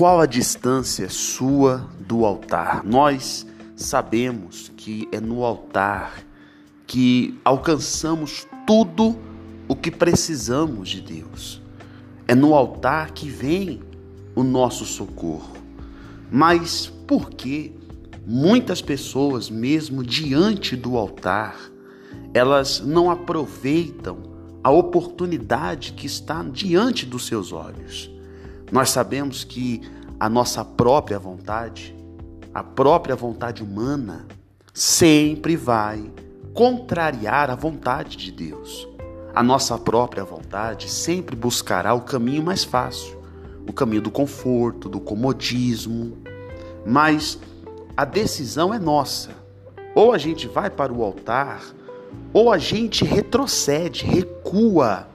Qual a distância sua do altar? Nós sabemos que é no altar que alcançamos tudo o que precisamos de Deus. É no altar que vem o nosso socorro. Mas por que muitas pessoas, mesmo diante do altar, elas não aproveitam a oportunidade que está diante dos seus olhos? Nós sabemos que a nossa própria vontade, a própria vontade humana, sempre vai contrariar a vontade de Deus. A nossa própria vontade sempre buscará o caminho mais fácil, o caminho do conforto, do comodismo. Mas a decisão é nossa. Ou a gente vai para o altar, ou a gente retrocede, recua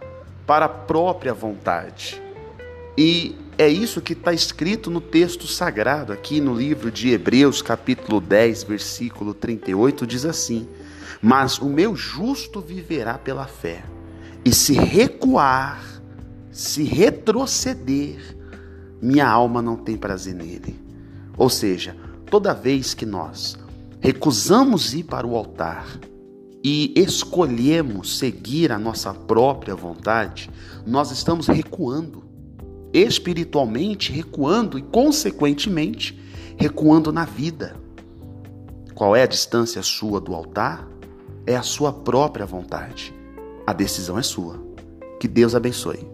para a própria vontade. E é isso que está escrito no texto sagrado, aqui no livro de Hebreus, capítulo 10, versículo 38, diz assim: Mas o meu justo viverá pela fé, e se recuar, se retroceder, minha alma não tem prazer nele. Ou seja, toda vez que nós recusamos ir para o altar e escolhemos seguir a nossa própria vontade, nós estamos recuando espiritualmente recuando e, consequentemente, recuando na vida. Qual é a distância sua do altar? É a sua própria vontade. A decisão é sua. Que Deus abençoe.